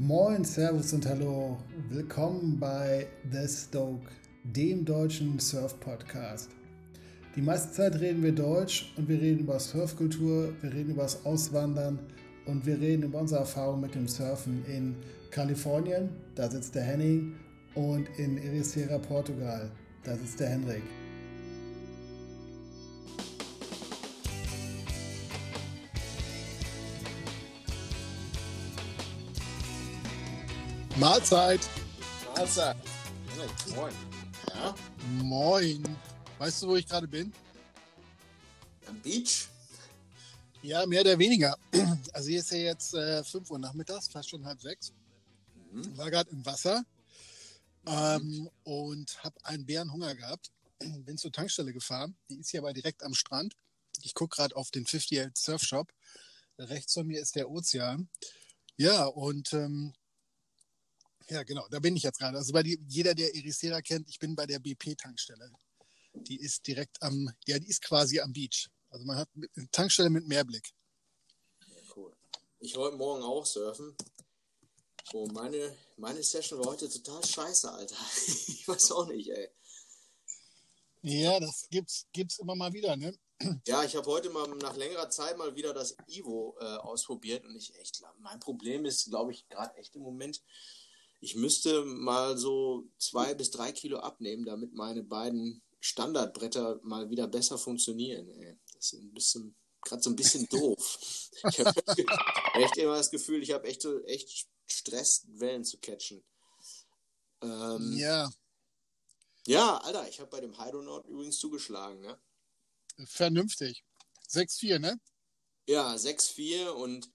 Moin, Servus und Hallo. Willkommen bei The Stoke, dem deutschen Surf-Podcast. Die meiste Zeit reden wir Deutsch und wir reden über Surfkultur, wir reden über das Auswandern und wir reden über unsere Erfahrung mit dem Surfen in Kalifornien, da sitzt der Henning, und in Ericeira, Portugal, da sitzt der Henrik. Mahlzeit. Mahlzeit. Moin. Ja? Moin. Weißt du, wo ich gerade bin? Am Beach? Ja, mehr oder weniger. Also hier ist ja jetzt äh, 5 Uhr nachmittags, fast schon halb sechs. Mhm. War gerade im Wasser mhm. ähm, und habe einen Bärenhunger gehabt. Bin zur Tankstelle gefahren. Die ist hier aber direkt am Strand. Ich gucke gerade auf den 58 Surf Shop. Rechts von mir ist der Ozean. Ja, und ähm, ja, genau, da bin ich jetzt gerade. Also bei die, jeder, der Ericeira kennt, ich bin bei der BP-Tankstelle. Die ist direkt am, ja, die ist quasi am Beach. Also man hat eine Tankstelle mit Meerblick. Ja, cool. Ich wollte morgen auch surfen. Oh, meine, meine Session war heute total scheiße, Alter. ich weiß auch nicht, ey. Ja, das gibt's, gibt's immer mal wieder, ne? Ja, ich habe heute mal nach längerer Zeit mal wieder das Ivo äh, ausprobiert und ich echt, mein Problem ist, glaube ich, gerade echt im Moment, ich müsste mal so zwei bis drei Kilo abnehmen, damit meine beiden Standardbretter mal wieder besser funktionieren. Ey. Das ist ein bisschen, gerade so ein bisschen doof. ich habe echt immer das Gefühl, ich habe echt, echt Stress, Wellen zu catchen. Ähm, ja. Ja, Alter, ich habe bei dem Hydronaut übrigens zugeschlagen, ne? Vernünftig. 6-4, ne? Ja, 6-4 und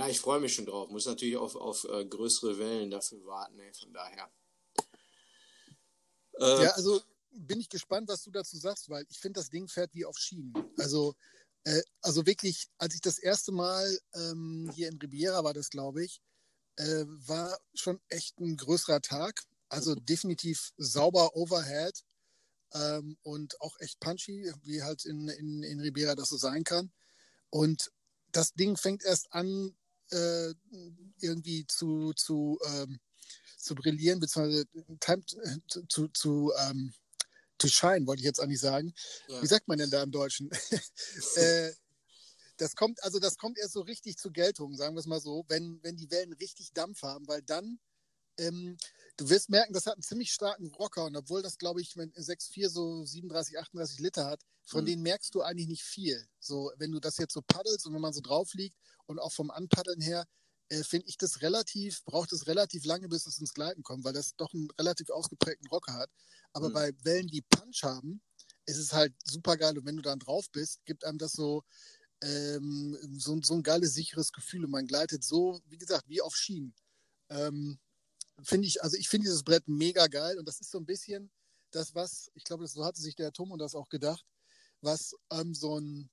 ja, ich freue mich schon drauf. Muss natürlich auf, auf äh, größere Wellen dafür warten, ey, von daher. Äh, ja, also bin ich gespannt, was du dazu sagst, weil ich finde, das Ding fährt wie auf Schienen. Also, äh, also wirklich, als ich das erste Mal ähm, hier in Riviera war, das glaube ich, äh, war schon echt ein größerer Tag. Also definitiv sauber Overhead ähm, und auch echt punchy, wie halt in, in, in Riviera das so sein kann. Und das Ding fängt erst an, äh, irgendwie zu, zu, ähm, zu brillieren, beziehungsweise time, zu, zu, zu, ähm, to shine, wollte ich jetzt eigentlich sagen. Ja. Wie sagt man denn da im Deutschen? äh, das kommt, also das kommt erst so richtig zur Geltung, sagen wir es mal so, wenn, wenn die Wellen richtig Dampf haben, weil dann ähm, du wirst merken, das hat einen ziemlich starken Rocker und obwohl das, glaube ich, wenn 6,4 so 37, 38 Liter hat, von mhm. denen merkst du eigentlich nicht viel. So, wenn du das jetzt so paddelst und wenn man so drauf liegt und auch vom Anpaddeln her, äh, finde ich das relativ, braucht es relativ lange, bis es ins Gleiten kommt, weil das doch einen relativ ausgeprägten Rocker hat. Aber mhm. bei Wellen, die Punch haben, ist es halt super geil und wenn du dann drauf bist, gibt einem das so, ähm, so, so ein geiles, sicheres Gefühl und man gleitet so, wie gesagt, wie auf Schienen. Ähm, finde ich, also ich finde dieses Brett mega geil und das ist so ein bisschen das, was, ich glaube, so hatte sich der Tom und das auch gedacht, was ähm, so ein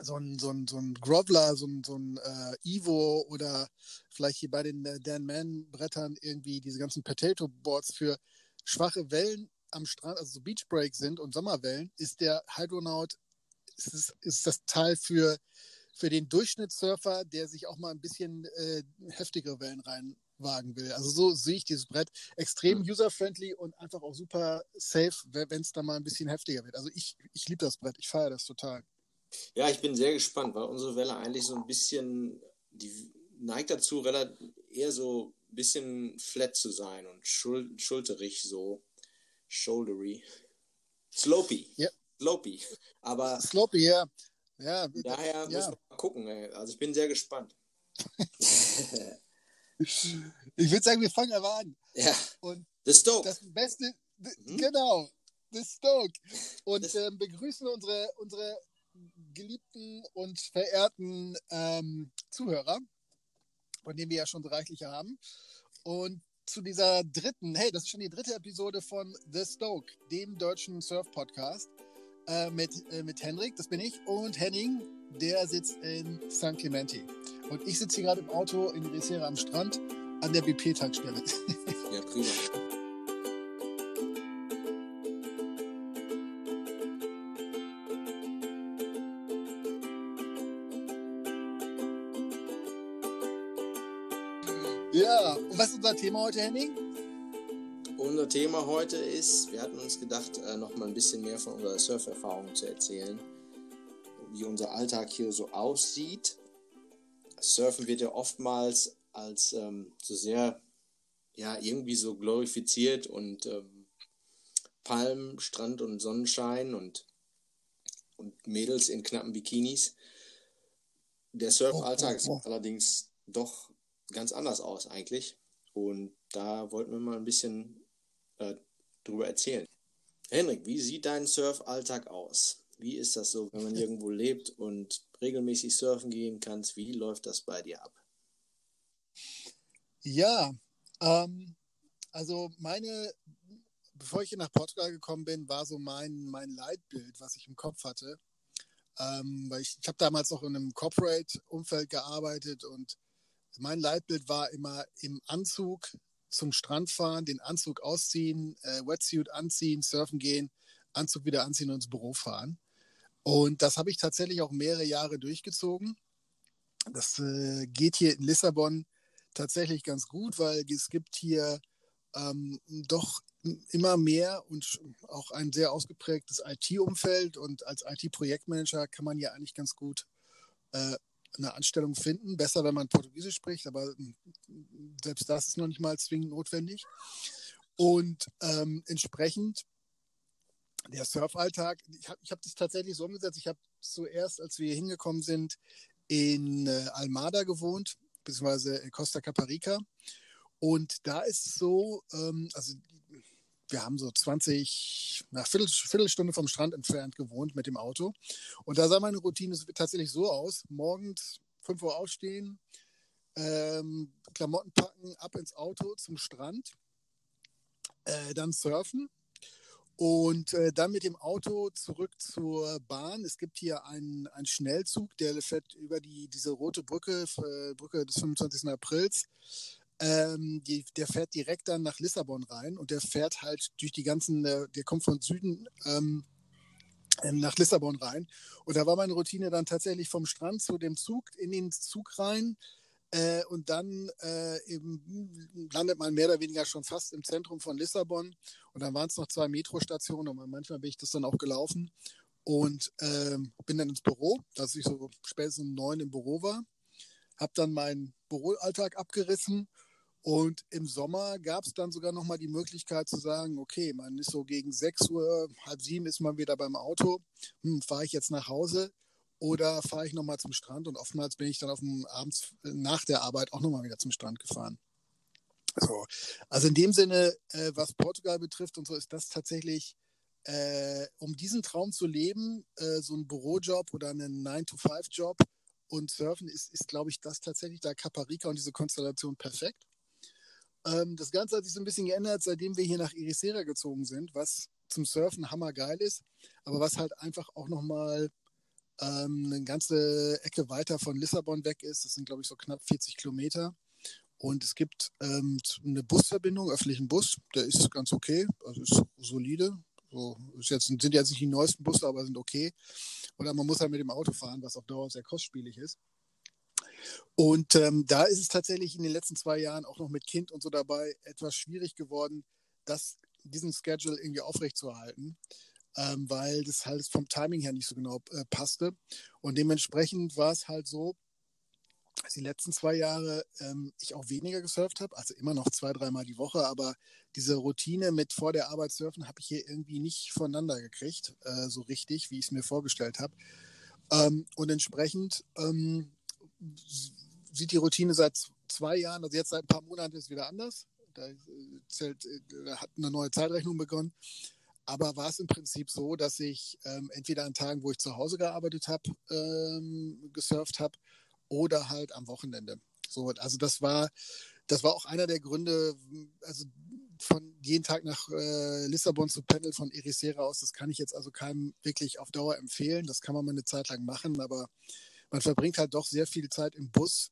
so ein, so ein, so ein Groveler, so ein, so ein äh, Evo oder vielleicht hier bei den äh, Dan Man Brettern irgendwie diese ganzen Potato Boards für schwache Wellen am Strand, also so Beach Break sind und Sommerwellen, ist der Hydronaut, ist, ist, ist das Teil für, für den Durchschnittssurfer, der sich auch mal ein bisschen äh, heftigere Wellen rein wagen will. Also so sehe ich dieses Brett extrem user-friendly und einfach auch super safe, wenn es da mal ein bisschen heftiger wird. Also ich, ich liebe das Brett, ich feiere das total. Ja, ich bin sehr gespannt, weil unsere Welle eigentlich so ein bisschen, die neigt dazu, eher so ein bisschen flat zu sein und schul schulterig, so shouldery. Slopey. Ja. Slopey. Aber. Slopey, ja. Ja, daher ja. müssen wir mal gucken. Ey. Also ich bin sehr gespannt. Ich würde sagen, wir fangen aber an. Ja. Und The Stoke. Das Beste, mhm. genau, The Stoke. Und ähm, begrüßen unsere, unsere geliebten und verehrten ähm, Zuhörer, von denen wir ja schon so reichlich haben. Und zu dieser dritten, hey, das ist schon die dritte Episode von The Stoke, dem deutschen Surf-Podcast äh, mit, äh, mit Henrik, das bin ich, und Henning, der sitzt in San Clemente. Und ich sitze hier gerade im Auto in Resera am Strand an der BP-Tankstelle. Ja, prima. Ja, und was ist unser Thema heute, Henning? Unser Thema heute ist, wir hatten uns gedacht, äh, noch mal ein bisschen mehr von unserer Surferfahrung zu erzählen, wie unser Alltag hier so aussieht. Surfen wird ja oftmals als ähm, so sehr, ja, irgendwie so glorifiziert und ähm, Palmen, Strand und Sonnenschein und, und Mädels in knappen Bikinis. Der Surfalltag oh, oh, oh. sieht allerdings doch ganz anders aus eigentlich. Und da wollten wir mal ein bisschen äh, drüber erzählen. Henrik, wie sieht dein Surfalltag aus? Wie ist das so, wenn man irgendwo lebt und regelmäßig surfen gehen kannst? Wie läuft das bei dir ab? Ja, ähm, also meine, bevor ich hier nach Portugal gekommen bin, war so mein, mein Leitbild, was ich im Kopf hatte. Ähm, weil ich, ich habe damals noch in einem Corporate-Umfeld gearbeitet und mein Leitbild war immer im Anzug zum Strand fahren, den Anzug ausziehen, äh, Wetsuit anziehen, surfen gehen, Anzug wieder anziehen und ins Büro fahren. Und das habe ich tatsächlich auch mehrere Jahre durchgezogen. Das äh, geht hier in Lissabon tatsächlich ganz gut, weil es gibt hier ähm, doch immer mehr und auch ein sehr ausgeprägtes IT-Umfeld. Und als IT-Projektmanager kann man ja eigentlich ganz gut äh, eine Anstellung finden. Besser, wenn man Portugiesisch spricht, aber hm, selbst das ist noch nicht mal zwingend notwendig. Und ähm, entsprechend der Surfalltag, ich habe ich hab das tatsächlich so umgesetzt. Ich habe zuerst, als wir hier hingekommen sind, in äh, Almada gewohnt, beziehungsweise in Costa Caparica. Und da ist es so, ähm, also wir haben so 20, nach Viertel, Viertelstunde vom Strand entfernt gewohnt mit dem Auto. Und da sah meine Routine tatsächlich so aus: morgens 5 Uhr aufstehen, ähm, Klamotten packen, ab ins Auto zum Strand, äh, dann surfen und äh, dann mit dem Auto zurück zur Bahn. Es gibt hier einen, einen Schnellzug, der fährt über die, diese rote Brücke, Brücke des 25. Aprils ähm, die, der fährt direkt dann nach Lissabon rein und der fährt halt durch die ganzen, äh, der kommt von Süden ähm, ähm, nach Lissabon rein. Und da war meine Routine dann tatsächlich vom Strand zu dem Zug, in den Zug rein. Äh, und dann äh, eben landet man mehr oder weniger schon fast im Zentrum von Lissabon. Und dann waren es noch zwei Metrostationen und manchmal bin ich das dann auch gelaufen. Und ähm, bin dann ins Büro, dass ich so spätestens um neun im Büro war. Habe dann meinen Büroalltag abgerissen und im Sommer gab es dann sogar nochmal die Möglichkeit zu sagen, okay, man ist so gegen 6 Uhr, halb sieben ist man wieder beim Auto, hm, fahre ich jetzt nach Hause oder fahre ich nochmal zum Strand und oftmals bin ich dann auf dem abends nach der Arbeit auch nochmal wieder zum Strand gefahren. So. Also in dem Sinne, äh, was Portugal betrifft und so, ist das tatsächlich, äh, um diesen Traum zu leben, äh, so ein Bürojob oder einen 9-to-5-Job und Surfen ist, ist glaube ich, das tatsächlich da Caparica und diese Konstellation perfekt. Ähm, das Ganze hat sich so ein bisschen geändert, seitdem wir hier nach Ericeira gezogen sind, was zum Surfen hammergeil ist, aber was halt einfach auch nochmal ähm, eine ganze Ecke weiter von Lissabon weg ist. Das sind, glaube ich, so knapp 40 Kilometer. Und es gibt ähm, eine Busverbindung, öffentlichen Bus, der ist ganz okay, also ist solide. So, ist jetzt, sind jetzt nicht die neuesten Busse, aber sind okay. Oder man muss halt mit dem Auto fahren, was auf Dauer sehr kostspielig ist. Und ähm, da ist es tatsächlich in den letzten zwei Jahren auch noch mit Kind und so dabei etwas schwierig geworden, das, diesen Schedule irgendwie aufrechtzuerhalten, ähm, weil das halt vom Timing her nicht so genau äh, passte. Und dementsprechend war es halt so, dass die letzten zwei Jahre ähm, ich auch weniger gesurft habe, also immer noch zwei, dreimal die Woche, aber diese Routine mit vor der Arbeit surfen habe ich hier irgendwie nicht voneinander gekriegt, äh, so richtig, wie ich es mir vorgestellt habe. Ähm, und entsprechend ähm, sieht die Routine seit zwei Jahren, also jetzt seit ein paar Monaten ist wieder anders. Da, zählt, da hat eine neue Zeitrechnung begonnen. Aber war es im Prinzip so, dass ich ähm, entweder an Tagen, wo ich zu Hause gearbeitet habe, ähm, gesurft habe oder halt am Wochenende. So, also das war, das war auch einer der Gründe, also von jeden Tag nach äh, Lissabon zu pendeln von Ericeira aus, das kann ich jetzt also keinem wirklich auf Dauer empfehlen. Das kann man mal eine Zeit lang machen, aber man verbringt halt doch sehr viel Zeit im Bus.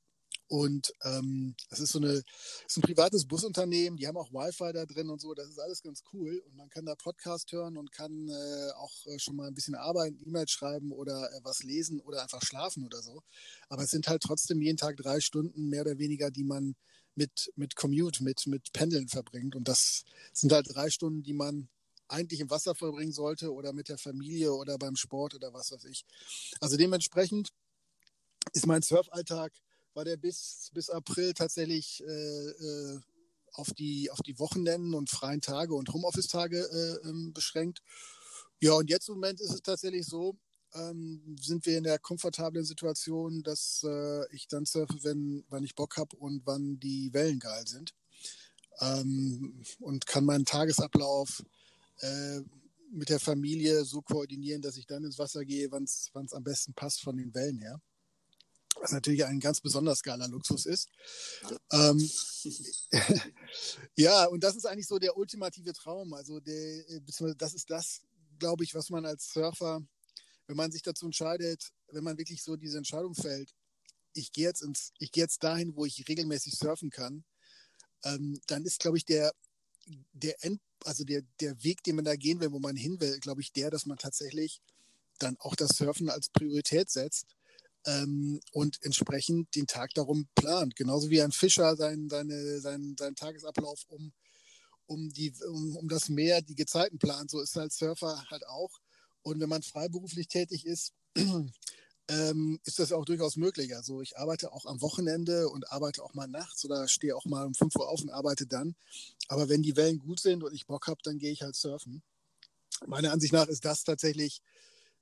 Und ähm, das ist so eine, ist ein privates Busunternehmen, die haben auch Wi-Fi da drin und so, das ist alles ganz cool. Und man kann da Podcast hören und kann äh, auch äh, schon mal ein bisschen arbeiten, E-Mails schreiben oder äh, was lesen oder einfach schlafen oder so. Aber es sind halt trotzdem jeden Tag drei Stunden mehr oder weniger, die man mit, mit Commute, mit, mit Pendeln verbringt. Und das sind halt drei Stunden, die man eigentlich im Wasser verbringen sollte oder mit der Familie oder beim Sport oder was weiß ich. Also dementsprechend ist mein Surfalltag, war der bis, bis April tatsächlich äh, äh, auf, die, auf die Wochenenden und freien Tage und Homeoffice-Tage äh, ähm, beschränkt. Ja, und jetzt im Moment ist es tatsächlich so, ähm, sind wir in der komfortablen Situation, dass äh, ich dann surfe, wenn, wann ich Bock habe und wann die Wellen geil sind. Ähm, und kann meinen Tagesablauf äh, mit der Familie so koordinieren, dass ich dann ins Wasser gehe, wann es am besten passt von den Wellen her. Was natürlich ein ganz besonders geiler Luxus ist. Ähm, ja, und das ist eigentlich so der ultimative Traum. Also der, das ist das, glaube ich, was man als Surfer wenn man sich dazu entscheidet, wenn man wirklich so diese Entscheidung fällt, ich gehe jetzt ins, ich gehe jetzt dahin, wo ich regelmäßig surfen kann, ähm, dann ist, glaube ich, der, der End, also der, der Weg, den man da gehen will, wo man hin will, glaube ich, der, dass man tatsächlich dann auch das Surfen als Priorität setzt ähm, und entsprechend den Tag darum plant. Genauso wie ein Fischer sein, seine, sein, seinen Tagesablauf um, um, die, um, um das Meer, die Gezeiten plant. So ist halt Surfer halt auch. Und wenn man freiberuflich tätig ist, ähm, ist das auch durchaus möglich. Also ich arbeite auch am Wochenende und arbeite auch mal nachts oder stehe auch mal um 5 Uhr auf und arbeite dann. Aber wenn die Wellen gut sind und ich Bock habe, dann gehe ich halt surfen. Meiner Ansicht nach ist das tatsächlich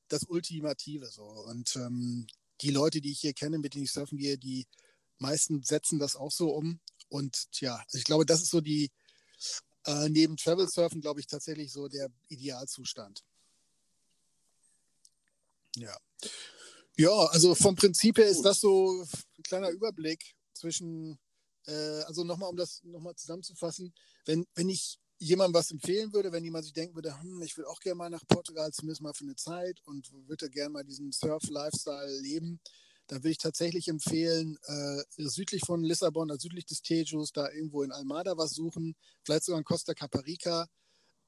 das Ultimative so. Und ähm, die Leute, die ich hier kenne, mit denen ich surfen gehe, die meisten setzen das auch so um. Und ja, also ich glaube, das ist so die, äh, neben Travel Surfen, glaube ich, tatsächlich so der Idealzustand. Ja. Ja, also vom Prinzip her ist das so ein kleiner Überblick zwischen, äh, also nochmal, um das nochmal zusammenzufassen, wenn, wenn ich jemandem was empfehlen würde, wenn jemand sich denken würde, hm, ich will auch gerne mal nach Portugal, zumindest mal für eine Zeit und würde gerne mal diesen Surf-Lifestyle leben, dann würde ich tatsächlich empfehlen, äh, südlich von Lissabon, also südlich des Tejus, da irgendwo in Almada was suchen, vielleicht sogar in Costa Caparica.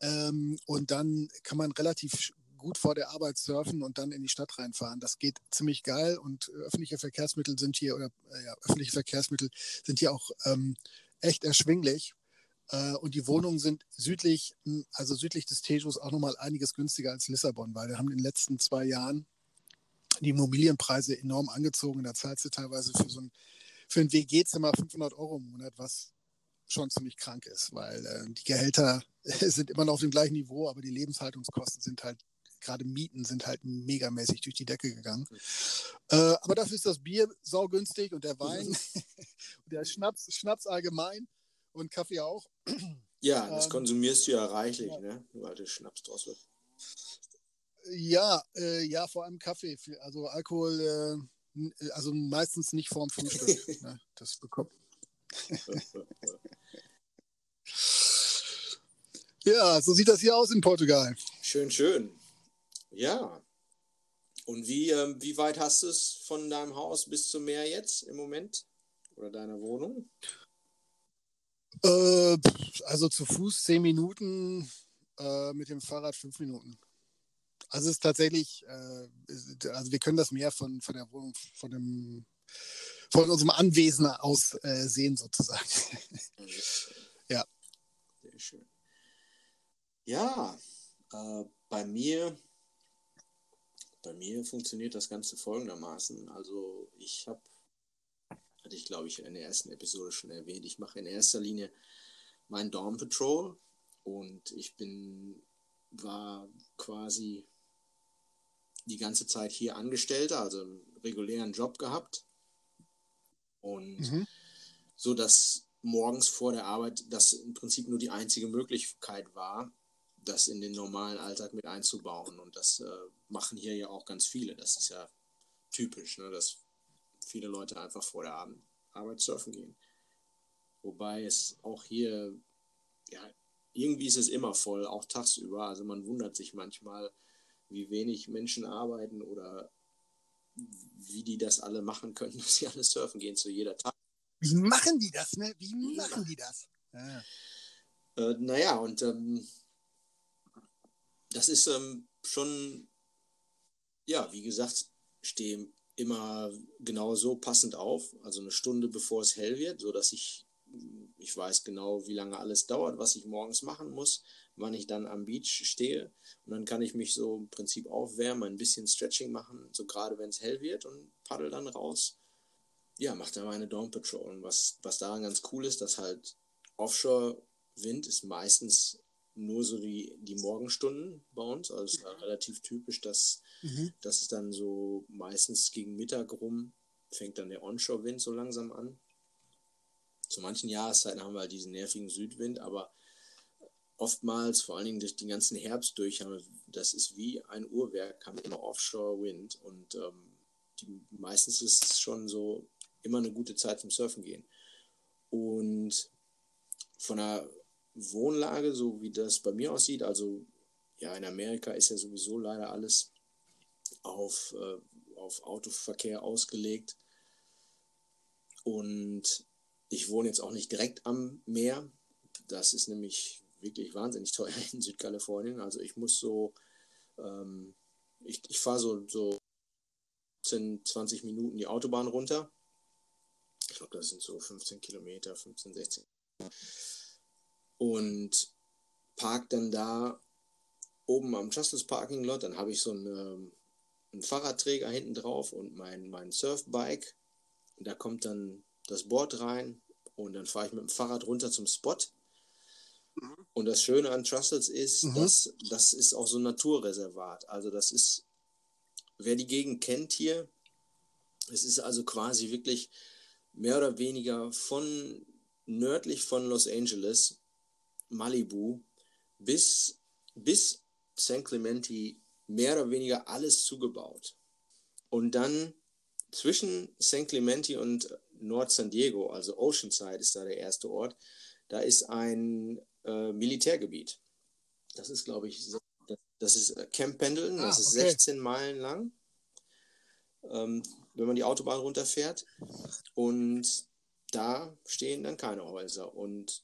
Ähm, und dann kann man relativ gut vor der Arbeit surfen und dann in die Stadt reinfahren. Das geht ziemlich geil und äh, öffentliche Verkehrsmittel sind hier oder äh, ja, öffentliche Verkehrsmittel sind hier auch ähm, echt erschwinglich. Äh, und die Wohnungen sind südlich, hm, also südlich des Tejus auch nochmal einiges günstiger als Lissabon, weil wir haben in den letzten zwei Jahren die Immobilienpreise enorm angezogen. Da zahlst du teilweise für so ein, für ein WG-Zimmer 500 Euro im Monat, was schon ziemlich krank ist, weil äh, die Gehälter sind immer noch auf dem gleichen Niveau, aber die Lebenshaltungskosten sind halt gerade Mieten sind halt megamäßig durch die Decke gegangen. Äh, aber dafür ist das Bier saugünstig und der Wein und der Schnaps, Schnaps allgemein und Kaffee auch. Ja, das ähm, konsumierst du ja reichlich, ja. ne? Weil du Schnaps draus wird. Ja, äh, ja, vor allem Kaffee. Also Alkohol, äh, also meistens nicht vorm Frühstück. ne? Das bekommt. ja, so sieht das hier aus in Portugal. Schön, schön. Ja. Und wie, ähm, wie weit hast du es von deinem Haus bis zum Meer jetzt im Moment? Oder deiner Wohnung? Äh, also zu Fuß zehn Minuten, äh, mit dem Fahrrad fünf Minuten. Also es ist tatsächlich, äh, also wir können das Meer von, von der Wohnung, von dem, von unserem Anwesen aus äh, sehen sozusagen. ja. Sehr schön. Ja, äh, bei mir bei mir funktioniert das Ganze folgendermaßen. Also ich habe, hatte ich glaube ich in der ersten Episode schon erwähnt, ich mache in erster Linie mein Dawn Patrol und ich bin, war quasi die ganze Zeit hier Angestellter, also einen regulären Job gehabt. Und mhm. so dass morgens vor der Arbeit das im Prinzip nur die einzige Möglichkeit war, das in den normalen Alltag mit einzubauen. Und das äh, machen hier ja auch ganz viele. Das ist ja typisch, ne, dass viele Leute einfach vor der Abend Arbeit surfen gehen. Wobei es auch hier, ja, irgendwie ist es immer voll, auch tagsüber. Also man wundert sich manchmal, wie wenig Menschen arbeiten oder wie die das alle machen können, dass sie alle surfen gehen zu jeder Tag. Wie machen die das, ne? Wie machen die das? Ja. Äh, naja, und ähm, das ist ähm, schon, ja, wie gesagt, stehe immer genau so passend auf, also eine Stunde bevor es hell wird, sodass ich Ich weiß genau, wie lange alles dauert, was ich morgens machen muss, wann ich dann am Beach stehe. Und dann kann ich mich so im Prinzip aufwärmen, ein bisschen Stretching machen, so gerade wenn es hell wird und paddel dann raus. Ja, mache dann meine Dawn Patrol. Und was, was daran ganz cool ist, dass halt Offshore-Wind ist meistens nur so die, die Morgenstunden bei uns. Also es ist halt relativ typisch, dass, mhm. dass es dann so meistens gegen Mittag rum fängt dann der Onshore-Wind so langsam an. Zu manchen Jahreszeiten haben wir halt diesen nervigen Südwind, aber oftmals, vor allen Dingen durch den ganzen Herbst durch, haben wir, das ist wie ein Uhrwerk, haben immer Offshore-Wind und ähm, die, meistens ist es schon so immer eine gute Zeit zum Surfen gehen. Und von der Wohnlage, so wie das bei mir aussieht, also ja, in Amerika ist ja sowieso leider alles auf, äh, auf Autoverkehr ausgelegt. Und ich wohne jetzt auch nicht direkt am Meer. Das ist nämlich wirklich wahnsinnig teuer in Südkalifornien. Also ich muss so, ähm, ich, ich fahre so, so 10, 20 Minuten die Autobahn runter. Ich glaube, das sind so 15 Kilometer, 15, 16 und park dann da oben am Justice Parking Lot. Dann habe ich so einen, ähm, einen Fahrradträger hinten drauf und mein, mein Surfbike. Da kommt dann das Board rein und dann fahre ich mit dem Fahrrad runter zum Spot. Mhm. Und das Schöne an Trussels ist, mhm. dass das ist auch so ein Naturreservat. Also das ist, wer die Gegend kennt hier, es ist also quasi wirklich mehr oder weniger von nördlich von Los Angeles Malibu bis, bis San Clemente mehr oder weniger alles zugebaut. Und dann zwischen San Clemente und Nord San Diego, also Oceanside ist da der erste Ort, da ist ein äh, Militärgebiet. Das ist, glaube ich, das ist äh, Camp Pendleton, das ah, ist 16 Meilen lang, ähm, wenn man die Autobahn runterfährt. Und da stehen dann keine Häuser. Und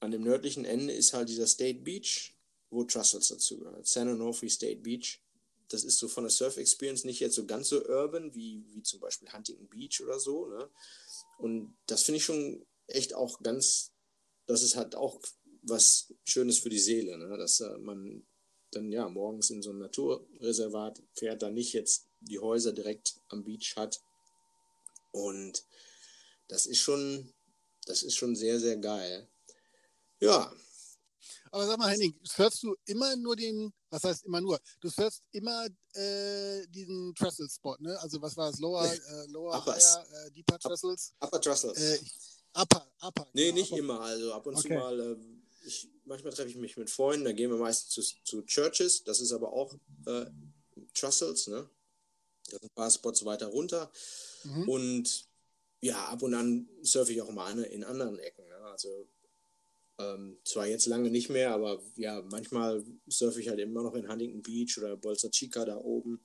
an dem nördlichen Ende ist halt dieser State Beach, wo Trussels dazu gehört. San Onofre State Beach. Das ist so von der Surf Experience nicht jetzt so ganz so urban wie, wie zum Beispiel Huntington Beach oder so. Ne? Und das finde ich schon echt auch ganz, das ist halt auch was Schönes für die Seele, ne? dass äh, man dann ja morgens in so ein Naturreservat fährt, da nicht jetzt die Häuser direkt am Beach hat. Und das ist schon, das ist schon sehr, sehr geil. Ja. Aber sag mal, Henning, hörst du immer nur den, was heißt immer nur? Du hörst immer äh, diesen Trestle-Spot, ne? Also was war es? Lower, äh, Lower, Higher, äh, Deeper Trestles? Upper Trestles. Äh, upper, Upper. Nee, genau, nicht upper. immer. Also ab und okay. zu mal, äh, ich, manchmal treffe ich mich mit Freunden, da gehen wir meistens zu, zu Churches, das ist aber auch äh, Trussels, ne? Das sind ein paar Spots weiter runter. Mhm. Und ja, ab und an surfe ich auch mal in anderen Ecken. Ne? Also ähm, zwar jetzt lange nicht mehr, aber ja, manchmal surfe ich halt immer noch in Huntington Beach oder Bolsa Chica da oben,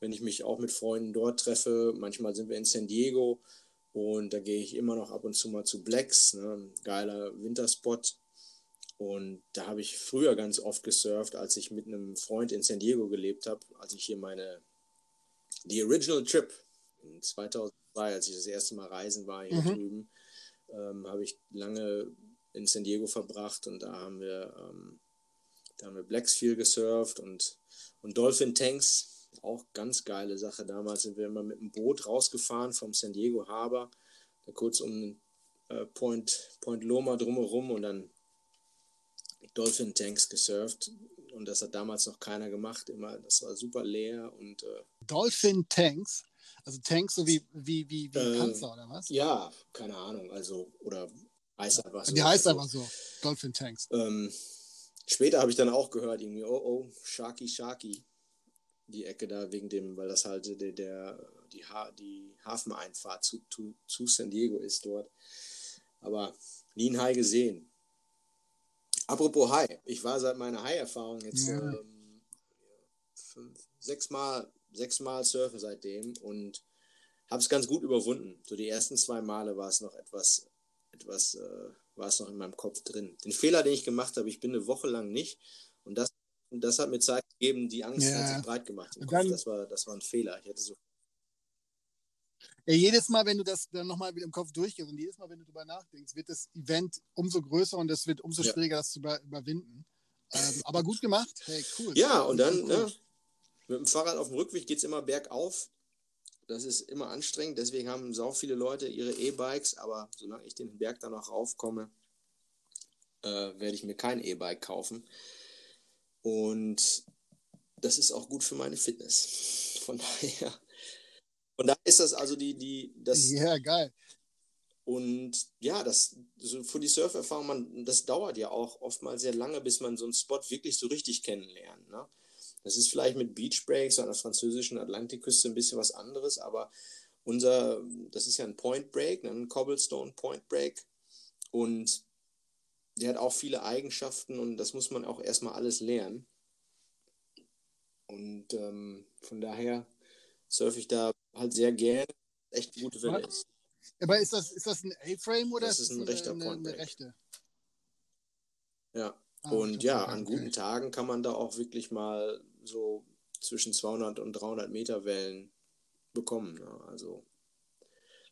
wenn ich mich auch mit Freunden dort treffe. Manchmal sind wir in San Diego und da gehe ich immer noch ab und zu mal zu Blacks, ne? geiler Winterspot. Und da habe ich früher ganz oft gesurft, als ich mit einem Freund in San Diego gelebt habe, als ich hier meine, die Original Trip in 2002, als ich das erste Mal reisen war hier mhm. drüben, ähm, habe ich lange in San Diego verbracht und da haben wir, ähm, da haben wir Blacks viel gesurft und, und Dolphin Tanks, auch ganz geile Sache. Damals sind wir immer mit dem Boot rausgefahren vom San Diego Harbor, da kurz um äh, Point, Point Loma drumherum und dann Dolphin Tanks gesurft. Und das hat damals noch keiner gemacht. Immer, das war super leer und äh, Dolphin Tanks? Also Tanks so wie, wie, wie, wie äh, Panzer oder was? Ja, keine Ahnung. Also, oder Heißt einfach so. Die heißt einfach so. Dolphin Tanks. Ähm, später habe ich dann auch gehört, irgendwie, oh oh, Sharky Sharky. Die Ecke da wegen dem, weil das halt der, der die, ha die Hafeneinfahrt zu, zu, zu San Diego ist dort. Aber nie ein Hai gesehen. Apropos Hai, ich war seit meiner Hai-Erfahrung jetzt ja. ähm, fünf, sechsmal, sechsmal surfen seitdem und habe es ganz gut überwunden. So die ersten zwei Male war es noch etwas etwas äh, war es noch in meinem Kopf drin. Den Fehler, den ich gemacht habe, ich bin eine Woche lang nicht und das, das hat mir Zeit gegeben, die Angst ja. hat sich breit gemacht. Dann, das, war, das war ein Fehler. Ich hätte so Ja, jedes Mal, wenn du das dann nochmal im Kopf durchgehst und jedes Mal, wenn du darüber nachdenkst, wird das Event umso größer und es wird umso ja. schwieriger, das zu über überwinden. Ähm, aber gut gemacht. Hey, cool. Ja, und dann cool. ne, mit dem Fahrrad auf dem Rückweg geht es immer bergauf. Das ist immer anstrengend. Deswegen haben so viele Leute ihre E-Bikes. Aber solange ich den Berg dann noch raufkomme, äh, werde ich mir kein E-Bike kaufen. Und das ist auch gut für meine Fitness. Von daher. Und da ist das also die, die, das. Ja, geil. Und ja, das so für die Surferfahrung, man, das dauert ja auch oftmals sehr lange, bis man so einen Spot wirklich so richtig kennenlernt. Ne? Das ist vielleicht mit Beach Breaks an der französischen Atlantikküste ein bisschen was anderes, aber unser, das ist ja ein Point Break, ne? ein Cobblestone Point Break. Und der hat auch viele Eigenschaften und das muss man auch erstmal alles lernen. Und ähm, von daher surfe ich da halt sehr gerne. Echt gute Welle ist. Aber ist das, ist das ein A-Frame oder das ist, ein rechter eine, eine, eine rechte? Ja. Ah, und ja, an guten Tagen kann man da auch wirklich mal so zwischen 200 und 300 Meter Wellen bekommen. Ne? Also,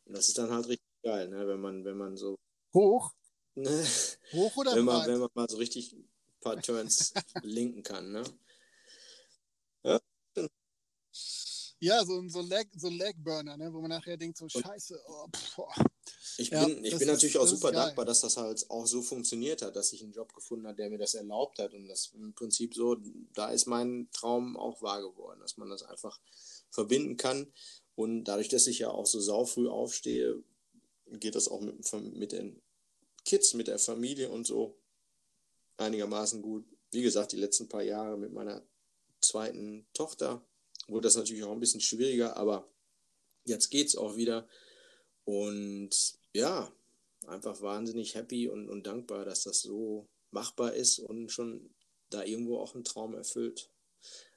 und das ist dann halt richtig geil, ne? wenn man, wenn man so. Hoch? Ne? Hoch oder wenn man, wenn man mal so richtig ein paar Turns linken kann. Ne? Ja, ja, so, so, Leg, so Legburner, ne? wo man nachher denkt, so scheiße, oh, Ich ja, bin, ich bin natürlich auch super dankbar, dass das halt auch so funktioniert hat, dass ich einen Job gefunden habe, der mir das erlaubt hat. Und das im Prinzip so, da ist mein Traum auch wahr geworden, dass man das einfach verbinden kann. Und dadurch, dass ich ja auch so saufrüh aufstehe, geht das auch mit, mit den Kids, mit der Familie und so einigermaßen gut. Wie gesagt, die letzten paar Jahre mit meiner zweiten Tochter wurde das natürlich auch ein bisschen schwieriger, aber jetzt geht es auch wieder. Und ja, einfach wahnsinnig happy und, und dankbar, dass das so machbar ist und schon da irgendwo auch ein Traum erfüllt.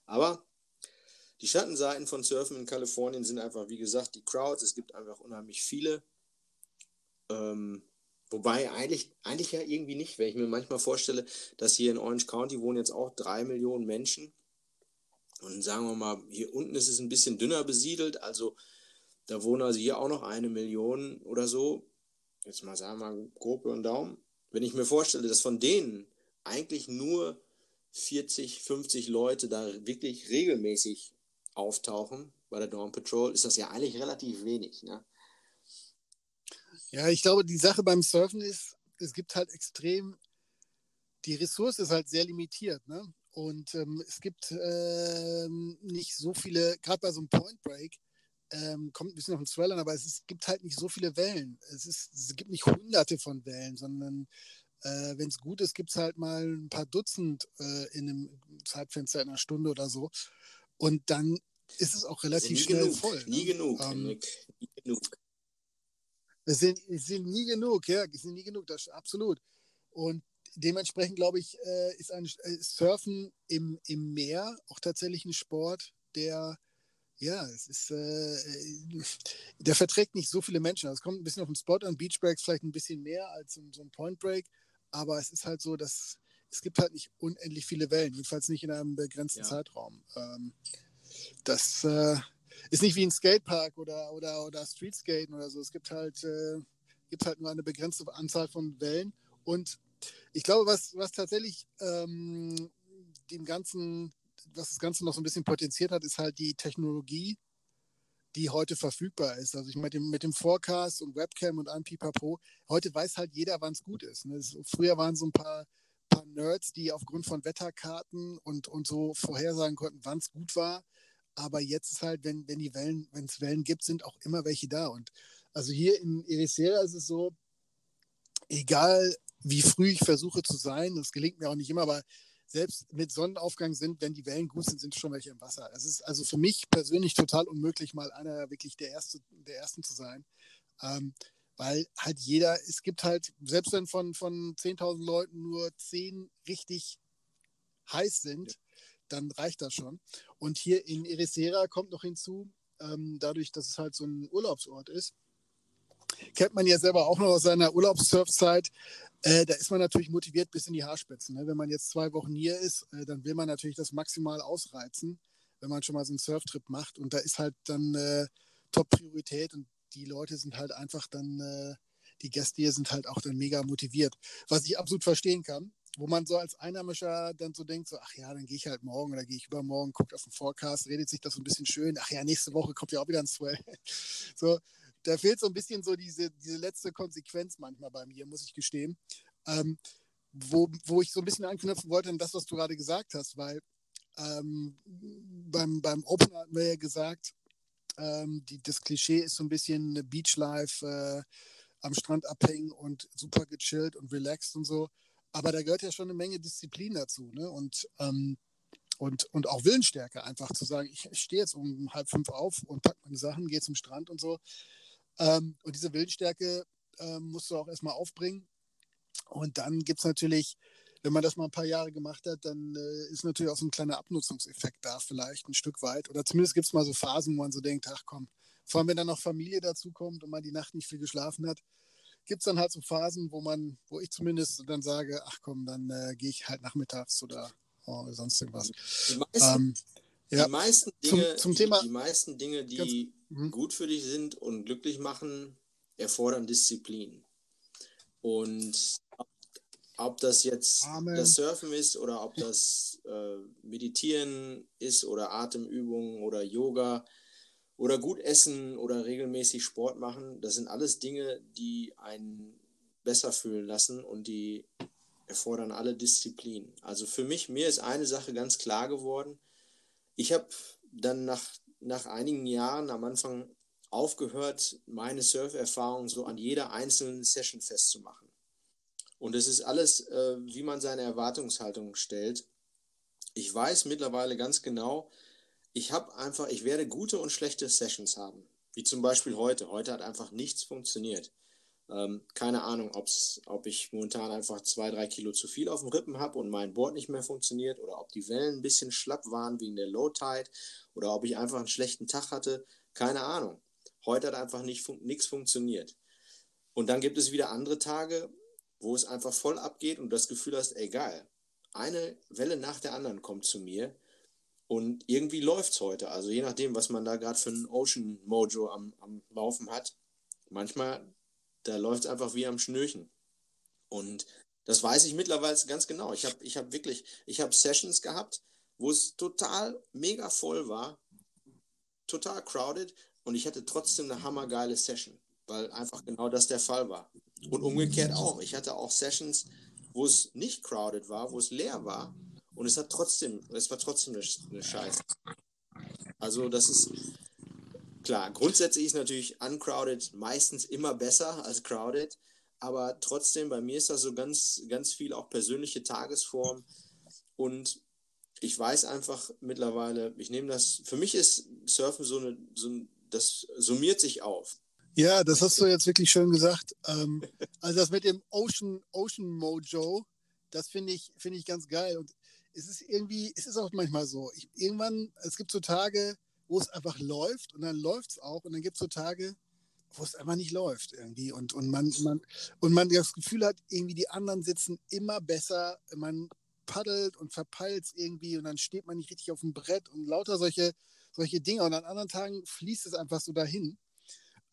Aber die Schattenseiten von Surfen in Kalifornien sind einfach, wie gesagt, die Crowds. Es gibt einfach unheimlich viele. Ähm, wobei eigentlich, eigentlich ja irgendwie nicht, wenn ich mir manchmal vorstelle, dass hier in Orange County wohnen jetzt auch drei Millionen Menschen und sagen wir mal, hier unten ist es ein bisschen dünner besiedelt, also da wohnen also hier auch noch eine Million oder so. Jetzt mal sagen wir mal grob und Daumen. Wenn ich mir vorstelle, dass von denen eigentlich nur 40, 50 Leute da wirklich regelmäßig auftauchen bei der Dawn Patrol, ist das ja eigentlich relativ wenig. Ne? Ja, ich glaube, die Sache beim Surfen ist, es gibt halt extrem, die Ressource ist halt sehr limitiert. Ne? Und ähm, es gibt ähm, nicht so viele, gerade bei so einem Point Break, ähm, kommt ein bisschen auf den Swell an, aber es, ist, gibt halt nicht so viele Wellen. Es, ist, es gibt nicht hunderte von Wellen, sondern äh, wenn es gut ist, gibt es halt mal ein paar Dutzend äh, in einem Zeitfenster in einer Stunde oder so. Und dann ist es auch relativ schnell genug, voll. Nie ne? genug, ähm, nie genug. Es sind, es sind nie genug, ja, es sind nie genug, das absolut. Und dementsprechend glaube ich, äh, ist ein äh, Surfen im, im Meer auch tatsächlich ein Sport, der ja, es ist, äh, der verträgt nicht so viele Menschen. Also es kommt ein bisschen auf den Spot an. Beach Breaks vielleicht ein bisschen mehr als so ein Point Break, aber es ist halt so, dass es gibt halt nicht unendlich viele Wellen, jedenfalls nicht in einem begrenzten ja. Zeitraum. Ähm, das äh, ist nicht wie ein Skatepark oder, oder, oder Streetskaten oder so. Es gibt halt, äh, gibt halt nur eine begrenzte Anzahl von Wellen und ich glaube, was, was tatsächlich ähm, dem Ganzen, was das Ganze noch so ein bisschen potenziert hat, ist halt die Technologie, die heute verfügbar ist. Also ich meine, mit dem Forecast und Webcam und Anpipa Pro, heute weiß halt jeder, wann es gut ist. Ne? Früher waren so ein paar, paar Nerds, die aufgrund von Wetterkarten und, und so vorhersagen konnten, wann es gut war. Aber jetzt ist halt, wenn, wenn die Wellen, wenn es Wellen gibt, sind auch immer welche da. Und also hier in Ericeira ist es so, egal wie früh ich versuche zu sein. Das gelingt mir auch nicht immer, aber selbst mit Sonnenaufgang sind, wenn die Wellen gut sind, sind schon welche im Wasser. Es ist also für mich persönlich total unmöglich, mal einer wirklich der Erste, der Ersten zu sein. Ähm, weil halt jeder, es gibt halt, selbst wenn von, von 10.000 Leuten nur 10 richtig heiß sind, ja. dann reicht das schon. Und hier in Ericeira kommt noch hinzu, ähm, dadurch, dass es halt so ein Urlaubsort ist, kennt man ja selber auch noch aus seiner Urlaubssurfzeit, äh, da ist man natürlich motiviert bis in die Haarspitzen. Ne? Wenn man jetzt zwei Wochen hier ist, äh, dann will man natürlich das maximal ausreizen, wenn man schon mal so einen Surftrip macht. Und da ist halt dann äh, Top-Priorität und die Leute sind halt einfach dann, äh, die Gäste hier sind halt auch dann mega motiviert, was ich absolut verstehen kann. Wo man so als Einheimischer dann so denkt, so, ach ja, dann gehe ich halt morgen oder gehe ich übermorgen, guckt auf den Forecast, redet sich das so ein bisschen schön, ach ja, nächste Woche kommt ja auch wieder ein Swell. so, da fehlt so ein bisschen so diese, diese letzte Konsequenz manchmal bei mir, muss ich gestehen. Ähm, wo, wo ich so ein bisschen anknüpfen wollte an das, was du gerade gesagt hast, weil ähm, beim, beim Opener hatten wir ja gesagt, ähm, die, das Klischee ist so ein bisschen Beachlife, äh, am Strand abhängen und super gechillt und relaxed und so. Aber da gehört ja schon eine Menge Disziplin dazu. Ne? Und, ähm, und, und auch Willensstärke, einfach zu sagen, ich stehe jetzt um halb fünf auf und packe meine Sachen, gehe zum Strand und so. Ähm, und diese Willensstärke ähm, musst du auch erstmal aufbringen. Und dann gibt es natürlich, wenn man das mal ein paar Jahre gemacht hat, dann äh, ist natürlich auch so ein kleiner Abnutzungseffekt da, vielleicht ein Stück weit. Oder zumindest gibt es mal so Phasen, wo man so denkt, ach komm, vor allem wenn dann noch Familie dazukommt und man die Nacht nicht viel geschlafen hat, gibt es dann halt so Phasen, wo man, wo ich zumindest dann sage, ach komm, dann äh, gehe ich halt nachmittags oder oh, sonst irgendwas. Die meisten, ähm, ja. die meisten Dinge, zum, zum Thema, die, die, meisten Dinge, die ganz, mhm. gut für dich sind und glücklich machen, erfordern Disziplin. Und ob das jetzt Amen. das Surfen ist oder ob das äh, Meditieren ist oder Atemübungen oder Yoga oder gut essen oder regelmäßig Sport machen, das sind alles Dinge, die einen besser fühlen lassen und die erfordern alle Disziplin. Also für mich, mir ist eine Sache ganz klar geworden. Ich habe dann nach, nach einigen Jahren am Anfang aufgehört, meine Surferfahrung so an jeder einzelnen Session festzumachen. Und es ist alles, äh, wie man seine Erwartungshaltung stellt. Ich weiß mittlerweile ganz genau, ich habe einfach, ich werde gute und schlechte Sessions haben. Wie zum Beispiel heute. Heute hat einfach nichts funktioniert. Ähm, keine Ahnung, ob's, ob ich momentan einfach zwei, drei Kilo zu viel auf dem Rippen habe und mein Board nicht mehr funktioniert oder ob die Wellen ein bisschen schlapp waren wegen der Low Tide oder ob ich einfach einen schlechten Tag hatte. Keine Ahnung. Heute hat einfach nichts fun funktioniert. Und dann gibt es wieder andere Tage, wo es einfach voll abgeht und du das Gefühl hast, egal, eine Welle nach der anderen kommt zu mir und irgendwie läuft es heute. Also je nachdem, was man da gerade für ein Ocean Mojo am, am Laufen hat, manchmal, da läuft es einfach wie am Schnürchen. Und das weiß ich mittlerweile ganz genau. Ich habe ich hab wirklich, ich habe Sessions gehabt, wo es total mega voll war, total crowded und ich hatte trotzdem eine hammergeile Session, weil einfach genau das der Fall war. Und umgekehrt auch. Ich hatte auch Sessions, wo es nicht crowded war, wo es leer war und es hat trotzdem, es war trotzdem eine, eine Scheiße. Also das ist klar. Grundsätzlich ist natürlich uncrowded meistens immer besser als crowded, aber trotzdem bei mir ist das so ganz, ganz viel auch persönliche Tagesform und ich weiß einfach mittlerweile, ich nehme das, für mich ist Surfen so eine, so ein, das summiert sich auf. Ja, das hast du jetzt wirklich schön gesagt. Ähm, also das mit dem Ocean, Ocean Mojo, das finde ich, finde ich ganz geil. Und es ist irgendwie, es ist auch manchmal so. Ich, irgendwann, es gibt so Tage, wo es einfach läuft und dann läuft es auch. Und dann gibt es so Tage, wo es einfach nicht läuft irgendwie. Und, und, man, man, und man das Gefühl hat, irgendwie die anderen sitzen immer besser. Man paddelt und verpeilt irgendwie und dann steht man nicht richtig auf dem Brett und lauter solche, solche Dinge. Und an anderen Tagen fließt es einfach so dahin.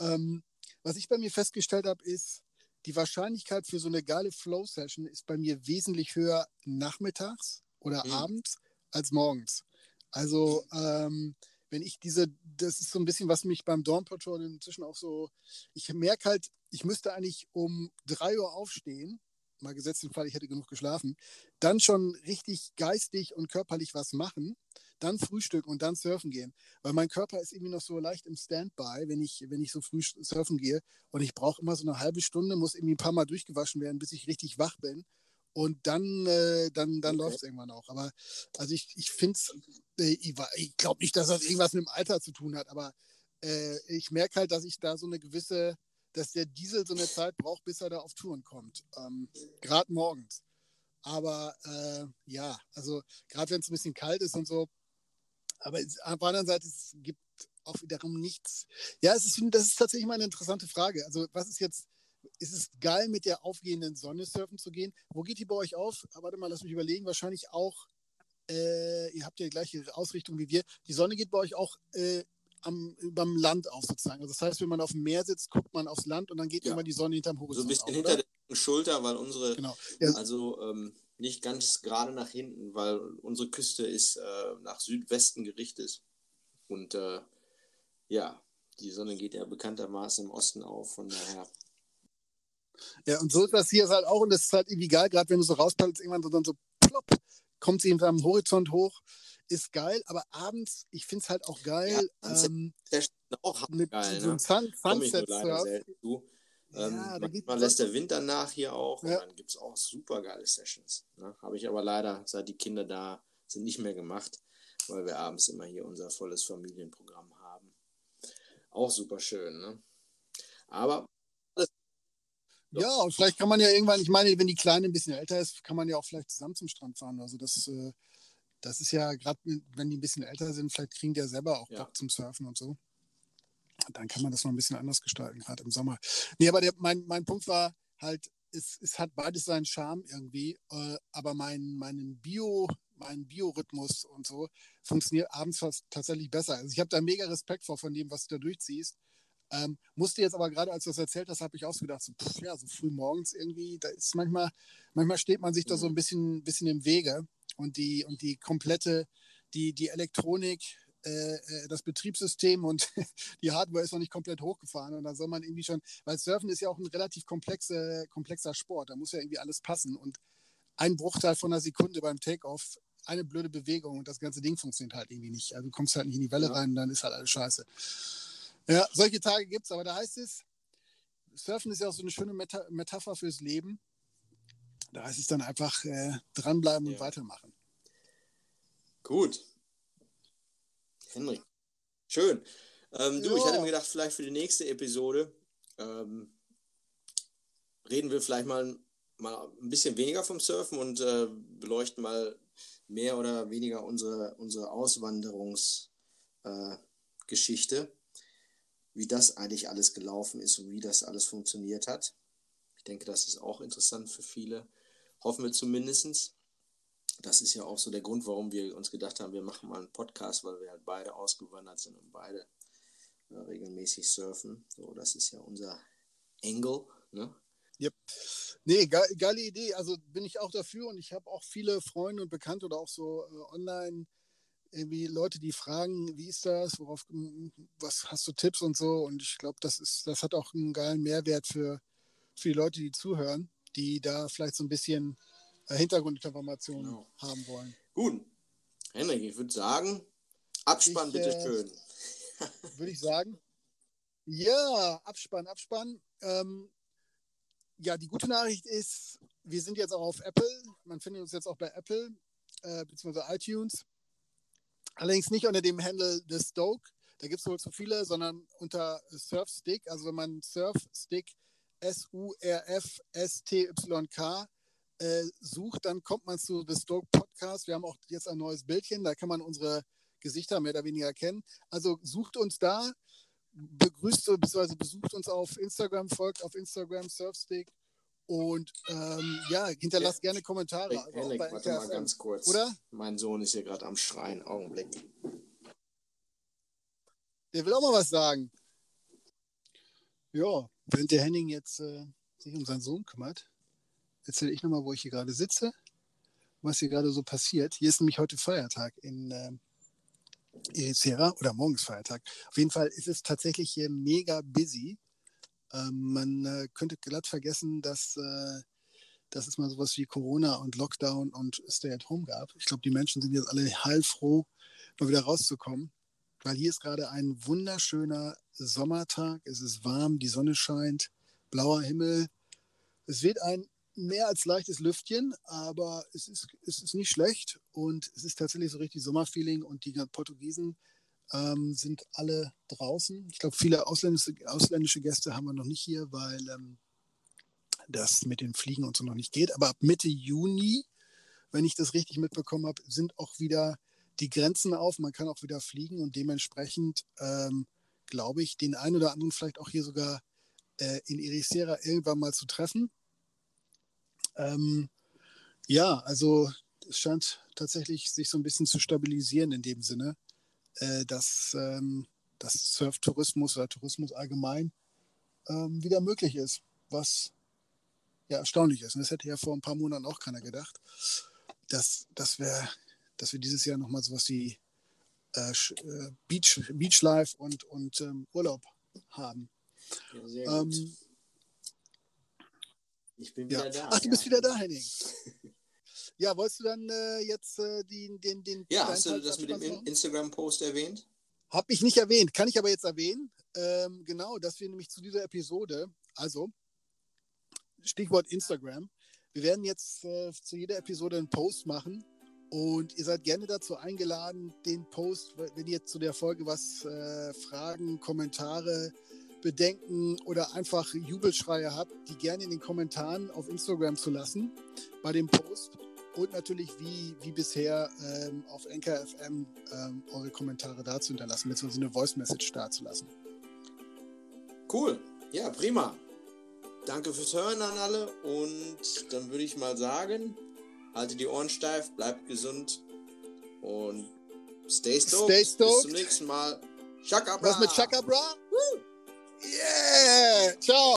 Ähm, was ich bei mir festgestellt habe, ist, die Wahrscheinlichkeit für so eine geile Flow-Session ist bei mir wesentlich höher nachmittags oder mhm. abends als morgens. Also ähm, wenn ich diese, das ist so ein bisschen, was mich beim Dawn Patrol inzwischen auch so, ich merke halt, ich müsste eigentlich um drei Uhr aufstehen, mal gesetzt den Fall, ich hätte genug geschlafen, dann schon richtig geistig und körperlich was machen, dann frühstücken und dann surfen gehen. Weil mein Körper ist irgendwie noch so leicht im Standby, wenn ich, wenn ich so früh surfen gehe. Und ich brauche immer so eine halbe Stunde, muss irgendwie ein paar Mal durchgewaschen werden, bis ich richtig wach bin. Und dann, äh, dann, dann okay. läuft es irgendwann auch. Aber also ich, ich finde es, äh, ich, ich glaube nicht, dass das irgendwas mit dem Alter zu tun hat, aber äh, ich merke halt, dass ich da so eine gewisse, dass der Diesel so eine Zeit braucht, bis er da auf Touren kommt. Ähm, gerade morgens. Aber äh, ja, also gerade wenn es ein bisschen kalt ist und so. Aber es, auf der anderen Seite, es gibt auch wiederum nichts. Ja, es ist, das ist tatsächlich mal eine interessante Frage. Also was ist jetzt ist es geil, mit der aufgehenden Sonne surfen zu gehen. Wo geht die bei euch auf? Ah, warte mal, lass mich überlegen. Wahrscheinlich auch, äh, ihr habt ja die gleiche Ausrichtung wie wir. Die Sonne geht bei euch auch äh, am, beim Land auf sozusagen. Also das heißt, wenn man auf dem Meer sitzt, guckt man aufs Land und dann geht Ja. immer die Sonne hinterm Horizont So ein bisschen auf, hinter oder? der Schulter, weil unsere, Genau. Ja, also ähm, nicht ganz gerade nach hinten, weil unsere Küste ist äh, nach Südwesten gerichtet. Und äh, ja, die Sonne geht ja bekanntermaßen im Osten auf, von daher. Ja, und so ist das hier halt auch und das ist halt irgendwie geil, gerade wenn du so rauspaddelst, irgendwann so dann so plopp, kommt sie hinterm Horizont hoch, ist geil, aber abends, ich finde es halt auch geil, Ja, ähm, Der auch mit geil, so ne? einem Sun ich nur Sunset Surf. zu. Ähm, Ja, manchmal lässt der Wind dann nach hier auch Ja. und dann gibt es auch super geile Sessions. Ne? Habe ich aber leider, seit die Kinder da sind, nicht mehr gemacht, weil wir abends immer hier unser volles Familienprogramm haben. Auch super schön, ne? Aber Ja, und vielleicht kann man ja irgendwann, ich meine, wenn die Kleine ein bisschen älter ist, kann man ja auch vielleicht zusammen zum Strand fahren. Also das, äh, das ist ja gerade, wenn die ein bisschen älter sind, vielleicht kriegen die ja selber auch Ja. Bock zum Surfen und so. Dann kann man das noch ein bisschen anders gestalten, gerade im Sommer. Nee, aber der, mein, mein Punkt war halt, es, es hat beides seinen Charme irgendwie, äh, aber mein, meinen Bio, mein Biorhythmus und so funktioniert abends fast tatsächlich besser. Also ich habe da mega Respekt vor von dem, was du da durchziehst. Ähm, musste jetzt aber gerade, als du das erzählt hast, habe ich auch so gedacht, so, pff, ja, so früh morgens irgendwie, da ist manchmal, manchmal steht man sich da so ein bisschen, bisschen im Wege und die, und die komplette, die, die Elektronik, äh, äh, das Betriebssystem und die Hardware ist noch nicht komplett hochgefahren und da soll man irgendwie schon, weil Surfen ist ja auch ein relativ komplexe, komplexer Sport, da muss ja irgendwie alles passen und ein Bruchteil von einer Sekunde beim Takeoff, eine blöde Bewegung und das ganze Ding funktioniert halt irgendwie nicht. Also du kommst halt nicht in die Welle Ja. rein und dann ist halt alles scheiße. Ja, solche Tage gibt es, aber da heißt es, Surfen ist ja auch so eine schöne Meta Metapher fürs Leben. Da heißt es dann einfach äh, dranbleiben und Ja. weitermachen. gut. Henrik. Schön. Ähm, du, ich hatte mir gedacht, vielleicht für die nächste Episode ähm, reden wir vielleicht mal, mal ein bisschen weniger vom Surfen und äh, beleuchten mal mehr oder weniger unsere, unsere Auswanderungsgeschichte, äh, Geschichte, wie das eigentlich alles gelaufen ist und wie das alles funktioniert hat. Ich denke, das ist auch interessant für viele. Hoffen wir zumindest. Das ist ja auch so der Grund, warum wir uns gedacht haben, wir machen mal einen Podcast, weil wir halt beide ausgewandert sind und beide äh, regelmäßig surfen. So, das ist ja unser Angle. Ne? Yep. Nee, ge geile Idee. Also bin ich auch dafür und ich habe auch viele Freunde und Bekannte oder auch so äh, online irgendwie Leute, die fragen, wie ist das, worauf, was hast du Tipps und so. Und ich glaube, das ist, das hat auch einen geilen Mehrwert für, für die Leute, die zuhören, die da vielleicht so ein bisschen äh, Hintergrundinformationen Genau. haben wollen. Gut. Henrik, ich würde sagen, Abspann Ich, bitte äh, schön. würde ich sagen. Ja, Abspann, Abspann. Ähm, ja, die gute Nachricht ist, wir sind jetzt auch auf Apple. Man findet uns jetzt auch bei Apple, äh, beziehungsweise iTunes. Allerdings nicht unter dem Handle The Stoke. Da gibt es wohl zu viele, sondern unter Surfstick. Also wenn man Surfstick S-U-R-F-S-T-Y-K äh, sucht, dann kommt man zu The Stoke Podcast. Wir haben auch jetzt ein neues Bildchen, da kann man unsere Gesichter mehr oder weniger erkennen. Also sucht uns da, begrüßt bzw. besucht uns auf Instagram, folgt auf Instagram Surfstick und ähm, ja, hinterlasst gerne Kommentare. Also Henrik, warte mal ganz kurz. Oder? Mein Sohn ist hier gerade am Schreien. Augenblick. Der will auch mal was sagen. Ja, während der Henning jetzt äh, sich um seinen Sohn kümmert, erzähle ich nochmal, wo ich hier gerade sitze, was hier gerade so passiert. Hier ist nämlich heute Feiertag in äh, Ericeira oder morgen ist Feiertag. Auf jeden Fall ist es tatsächlich hier mega busy. Ähm, man äh, könnte glatt vergessen, dass, äh, dass es mal sowas wie Corona und Lockdown und Stay at Home gab. Ich glaube, die Menschen sind jetzt alle heilfroh, mal wieder rauszukommen weil hier ist gerade ein wunderschöner Sommertag. Es ist warm, die Sonne scheint, blauer Himmel. Es weht ein mehr als leichtes Lüftchen, aber es ist, es ist nicht schlecht und es ist tatsächlich so richtig Sommerfeeling und die Portugiesen ähm, sind alle draußen. Ich glaube, viele ausländische, ausländische Gäste haben wir noch nicht hier, weil ähm, das mit den Fliegen und so noch nicht geht. Aber ab Mitte Juni, wenn ich das richtig mitbekommen habe, sind auch wieder die Grenzen auf, man kann auch wieder fliegen und dementsprechend ähm, glaube ich, den einen oder anderen vielleicht auch hier sogar äh, in Ericeira irgendwann mal zu treffen. Ähm, ja, also es scheint tatsächlich sich so ein bisschen zu stabilisieren in dem Sinne, äh, dass, ähm, dass Surftourismus oder Tourismus allgemein ähm, wieder möglich ist, was ja erstaunlich ist. Und das hätte ja vor ein paar Monaten auch keiner gedacht, dass, dass, wir, dass wir dieses Jahr nochmal sowas wie äh, äh, Beach, Beachlife und, und ähm, Urlaub haben. Ja, ähm, ich bin wieder ja. da. Ach, du bist wieder da, Henning. ja, wolltest du dann äh, jetzt äh, den, den, den. Ja, hast du das mit dem Instagram-Post erwähnt? Hab ich nicht erwähnt, kann ich aber jetzt erwähnen. Ähm, genau, dass wir nämlich zu dieser Episode, also Stichwort Instagram, wir werden jetzt äh, zu jeder Episode einen Post machen und ihr seid gerne dazu eingeladen, den Post, wenn ihr zu der Folge was äh, Fragen, Kommentare, Bedenken oder einfach Jubelschreie habt, die gerne in den Kommentaren auf Instagram zu lassen bei dem Post und natürlich wie, wie bisher ähm, auf NKFM ähm, eure Kommentare dazu hinterlassen, beziehungsweise eine Voice Message dazulassen. Cool, ja, prima. Danke fürs Hören an alle und dann würde ich mal sagen, haltet die Ohren steif, bleibt gesund und stay stoked. Stay stoked. Bis zum nächsten Mal. Chaka Was mit Chaka Bra? Yeah! Ciao!